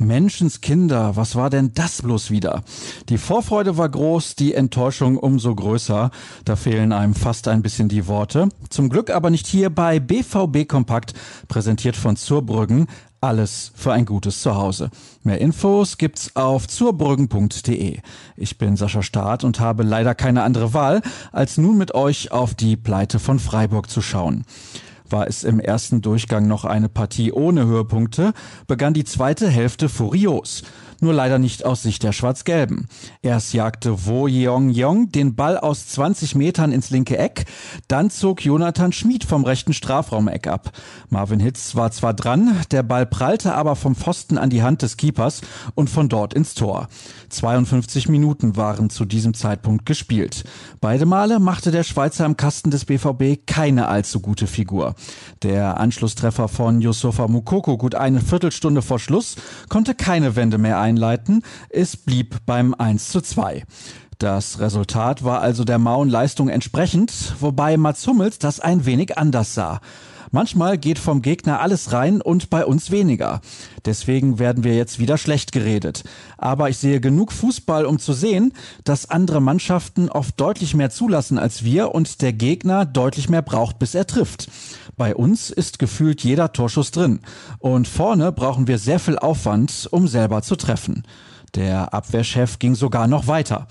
Menschenskinder, was war denn das bloß wieder? Die Vorfreude war groß, die Enttäuschung umso größer. Da fehlen einem fast ein bisschen die Worte. Zum Glück aber nicht hier bei BVB Kompakt, präsentiert von Zurbrüggen. Alles für ein gutes Zuhause. Mehr Infos gibt's auf zurbrüggen.de. Ich bin Sascha Staat und habe leider keine andere Wahl, als nun mit euch auf die Pleite von Freiburg zu schauen. War es im ersten Durchgang noch eine Partie ohne Höhepunkte, begann die zweite Hälfte furios nur leider nicht aus Sicht der Schwarz-Gelben. Erst jagte Wo Yeong Yong den Ball aus 20 Metern ins linke Eck, dann zog Jonathan Schmid vom rechten Strafraumeck ab. Marvin Hitz war zwar dran, der Ball prallte aber vom Pfosten an die Hand des Keepers und von dort ins Tor. 52 Minuten waren zu diesem Zeitpunkt gespielt. Beide Male machte der Schweizer im Kasten des BVB keine allzu gute Figur. Der Anschlusstreffer von Yusufa Mukoko gut eine Viertelstunde vor Schluss konnte keine Wende mehr ein einleiten. Es blieb beim 1 zu 2. Das Resultat war also der mauen Leistung entsprechend, wobei Mats Hummels das ein wenig anders sah. Manchmal geht vom Gegner alles rein und bei uns weniger. Deswegen werden wir jetzt wieder schlecht geredet. Aber ich sehe genug Fußball, um zu sehen, dass andere Mannschaften oft deutlich mehr zulassen als wir und der Gegner deutlich mehr braucht, bis er trifft. Bei uns ist gefühlt jeder Torschuss drin. Und vorne brauchen wir sehr viel Aufwand, um selber zu treffen. Der Abwehrchef ging sogar noch weiter.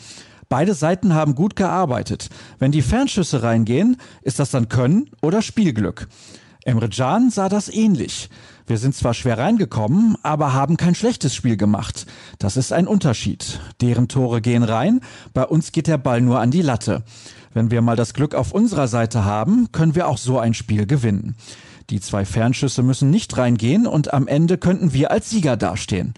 Beide Seiten haben gut gearbeitet. Wenn die Fernschüsse reingehen, ist das dann Können oder Spielglück. Emre Can sah das ähnlich. Wir sind zwar schwer reingekommen, aber haben kein schlechtes Spiel gemacht. Das ist ein Unterschied. Deren Tore gehen rein, bei uns geht der Ball nur an die Latte. Wenn wir mal das Glück auf unserer Seite haben, können wir auch so ein Spiel gewinnen. Die zwei Fernschüsse müssen nicht reingehen und am Ende könnten wir als Sieger dastehen.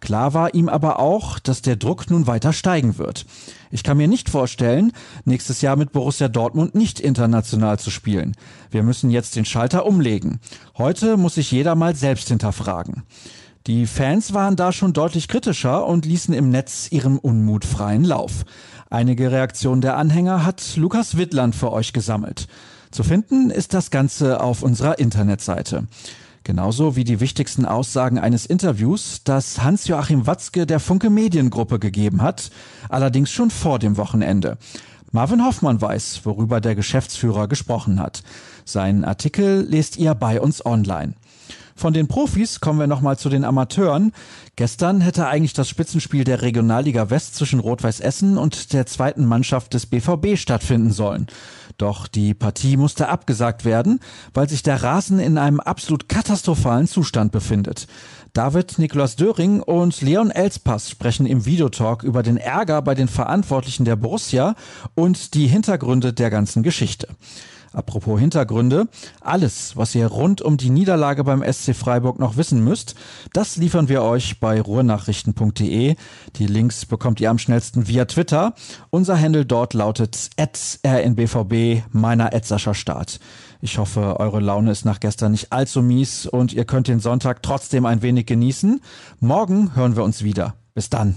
Klar war ihm aber auch, dass der Druck nun weiter steigen wird. Ich kann mir nicht vorstellen, nächstes Jahr mit Borussia Dortmund nicht international zu spielen. Wir müssen jetzt den Schalter umlegen. Heute muss sich jeder mal selbst hinterfragen. Die Fans waren da schon deutlich kritischer und ließen im Netz ihrem Unmut freien Lauf. Einige Reaktionen der Anhänger hat Lukas Wittland für euch gesammelt. Zu finden ist das Ganze auf unserer Internetseite. Genauso wie die wichtigsten Aussagen eines Interviews, das Hans-Joachim Watzke der Funke Mediengruppe gegeben hat, allerdings schon vor dem Wochenende. Marvin Hoffmann weiß, worüber der Geschäftsführer gesprochen hat. Seinen Artikel lest ihr bei uns online. Von den Profis kommen wir nochmal zu den Amateuren. Gestern hätte eigentlich das Spitzenspiel der Regionalliga West zwischen Rot-Weiß Essen und der zweiten Mannschaft des BVB stattfinden sollen. Doch die Partie musste abgesagt werden, weil sich der Rasen in einem absolut katastrophalen Zustand befindet. David Niklas Döring und Leon Elspass sprechen im Videotalk über den Ärger bei den Verantwortlichen der Borussia und die Hintergründe der ganzen Geschichte. Apropos Hintergründe, alles, was ihr rund um die Niederlage beim SC Freiburg noch wissen müsst, das liefern wir euch bei ruhrnachrichten.de. Die Links bekommt ihr am schnellsten via Twitter. Unser Handle dort lautet rnbvb, meiner Sascha Start. Ich hoffe, eure Laune ist nach gestern nicht allzu mies und ihr könnt den Sonntag trotzdem ein wenig genießen. Morgen hören wir uns wieder. Bis dann.